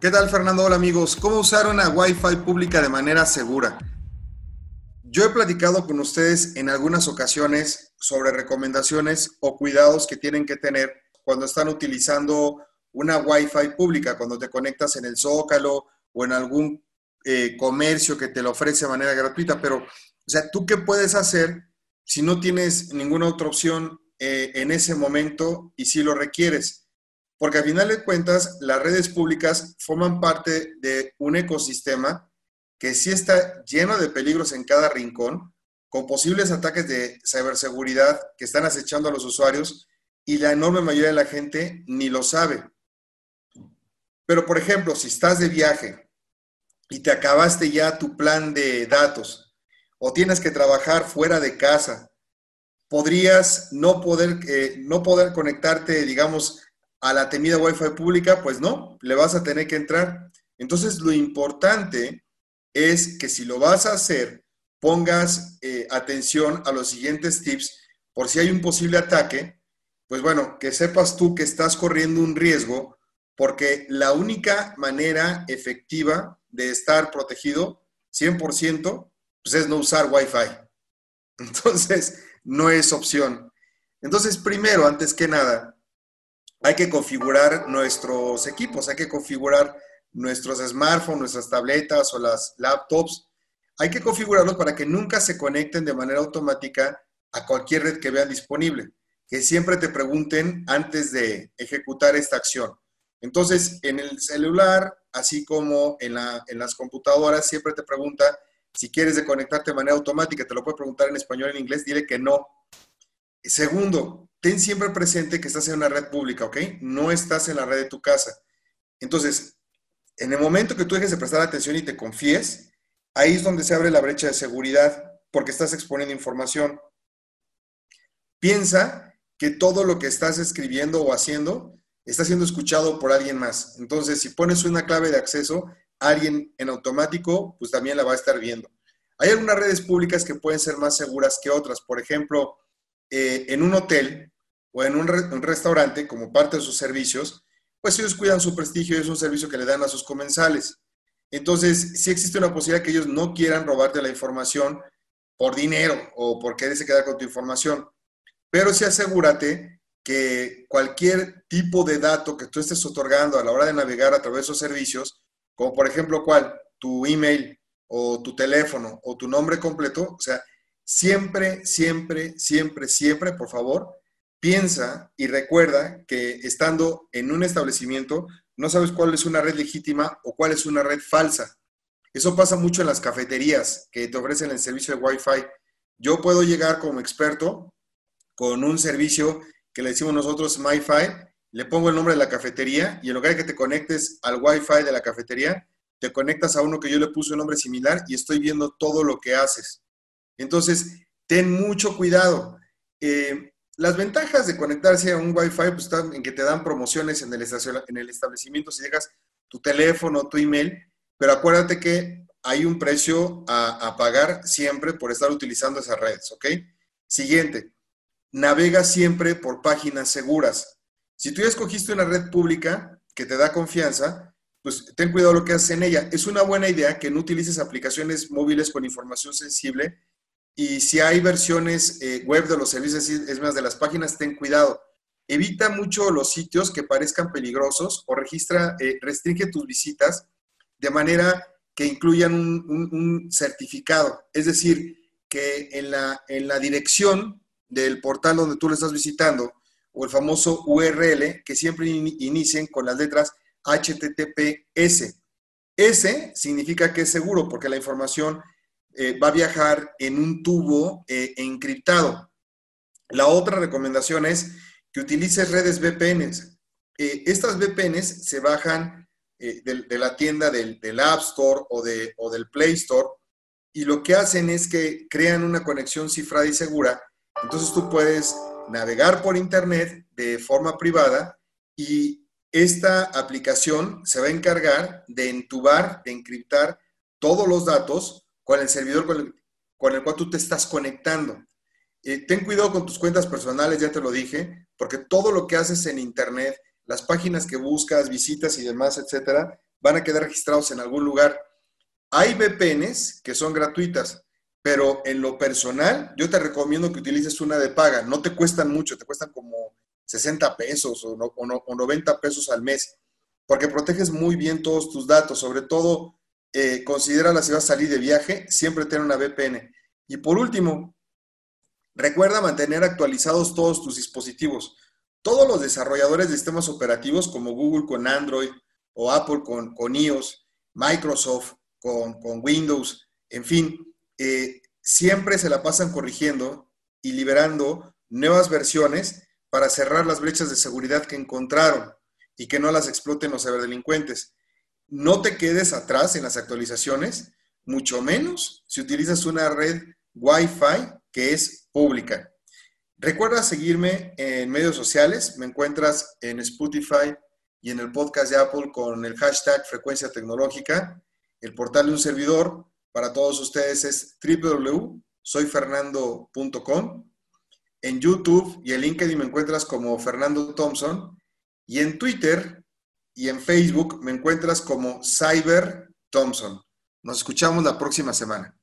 ¿Qué tal, Fernando? Hola, amigos. ¿Cómo usar una Wi-Fi pública de manera segura? Yo he platicado con ustedes en algunas ocasiones sobre recomendaciones o cuidados que tienen que tener cuando están utilizando una Wi-Fi pública, cuando te conectas en el Zócalo o en algún eh, comercio que te lo ofrece de manera gratuita. Pero, o sea, ¿tú qué puedes hacer si no tienes ninguna otra opción eh, en ese momento y si lo requieres? Porque al final de cuentas, las redes públicas forman parte de un ecosistema que sí está lleno de peligros en cada rincón, con posibles ataques de ciberseguridad que están acechando a los usuarios y la enorme mayoría de la gente ni lo sabe. Pero, por ejemplo, si estás de viaje y te acabaste ya tu plan de datos o tienes que trabajar fuera de casa, podrías no poder, eh, no poder conectarte, digamos, a la temida Wi-Fi pública, pues no, le vas a tener que entrar. Entonces, lo importante es que si lo vas a hacer, pongas eh, atención a los siguientes tips por si hay un posible ataque, pues bueno, que sepas tú que estás corriendo un riesgo porque la única manera efectiva de estar protegido 100% pues es no usar Wi-Fi. Entonces, no es opción. Entonces, primero, antes que nada, hay que configurar nuestros equipos, hay que configurar nuestros smartphones, nuestras tabletas o las laptops. Hay que configurarlos para que nunca se conecten de manera automática a cualquier red que vean disponible. Que siempre te pregunten antes de ejecutar esta acción. Entonces, en el celular, así como en, en las computadoras, siempre te pregunta si quieres de conectarte de manera automática. Te lo puede preguntar en español, en inglés, dile que no. Segundo, ten siempre presente que estás en una red pública, ¿ok? No estás en la red de tu casa. Entonces, en el momento que tú dejes de prestar atención y te confíes, ahí es donde se abre la brecha de seguridad porque estás exponiendo información. Piensa que todo lo que estás escribiendo o haciendo está siendo escuchado por alguien más. Entonces, si pones una clave de acceso, alguien en automático, pues también la va a estar viendo. Hay algunas redes públicas que pueden ser más seguras que otras. Por ejemplo, eh, en un hotel o en un, restaurante, como parte de sus servicios, pues ellos cuidan su prestigio y es un servicio que le dan a sus comensales. Entonces, sí existe una posibilidad que ellos no quieran robarte la información por dinero o por quererse quedar con tu información. Pero sí asegúrate que cualquier tipo de dato que tú estés otorgando a la hora de navegar a través de esos servicios, como por ejemplo cuál, tu email o tu teléfono o tu nombre completo, o sea, siempre, siempre, siempre, siempre, por favor, piensa y recuerda que estando en un establecimiento, no sabes cuál es una red legítima o cuál es una red falsa. Eso pasa mucho en las cafeterías que te ofrecen el servicio de Wi-Fi. Yo puedo llegar como experto con un servicio que le decimos nosotros MyFi, le pongo el nombre de la cafetería y en lugar de que te conectes al Wi-Fi de la cafetería, te conectas a uno que yo le puse un nombre similar y estoy viendo todo lo que haces. Entonces, ten mucho cuidado. Eh, las ventajas de conectarse a un Wi-Fi pues, están en que te dan promociones en el, en el establecimiento si dejas tu teléfono, tu email, pero acuérdate que hay un precio a, a pagar siempre por estar utilizando esas redes, ¿ok? Siguiente, navega siempre por páginas seguras. Si tú ya escogiste una red pública que te da confianza, pues ten cuidado lo que haces en ella. Es una buena idea que no utilices aplicaciones móviles con información sensible y si hay versiones eh, web de los servicios, es más, de las páginas, ten cuidado. Evita mucho los sitios que parezcan peligrosos o registra, eh, restringe tus visitas de manera que incluyan un, certificado. Es decir, que en la, en la dirección del portal donde tú lo estás visitando o el famoso URL, que siempre inicien con las letras HTTPS. S significa que es seguro porque la información eh, va a viajar en un tubo eh, encriptado. La otra recomendación es que utilices redes VPNs. Eh, estas VPNs se bajan de, la tienda del, App Store o, de, o del Play Store y lo que hacen es que crean una conexión cifrada y segura. Entonces tú puedes navegar por Internet de forma privada y esta aplicación se va a encargar de entubar, de encriptar todos los datos con el servidor con el, cual tú te estás conectando. Ten cuidado con tus cuentas personales, ya te lo dije, porque todo lo que haces en Internet, las páginas que buscas, visitas y demás, etcétera, van a quedar registrados en algún lugar. Hay VPNs que son gratuitas, pero en lo personal, yo te recomiendo que utilices una de paga. No te cuestan mucho, te cuestan como 60 pesos o, o 90 pesos al mes, porque proteges muy bien todos tus datos, sobre todo eh, considera si vas a salir de viaje, siempre tener una VPN. Y por último, recuerda mantener actualizados todos tus dispositivos. Todos los desarrolladores de sistemas operativos como Google con Android o Apple con, con iOS, Microsoft con, Windows, en fin, eh, siempre se la pasan corrigiendo y liberando nuevas versiones para cerrar las brechas de seguridad que encontraron y que no las exploten los ciberdelincuentes no te quedes atrás en las actualizaciones, mucho menos si utilizas una red Wi-Fi que es pública. Recuerda seguirme en medios sociales, me encuentras en Spotify y en el podcast de Apple con el hashtag frecuencia tecnológica. El portal de un servidor para todos ustedes es www.soyfernando.com. En YouTube y en LinkedIn me encuentras como Fernando Thompson. Y en Twitter y en Facebook me encuentras como Cyber Thompson. Nos escuchamos la próxima semana.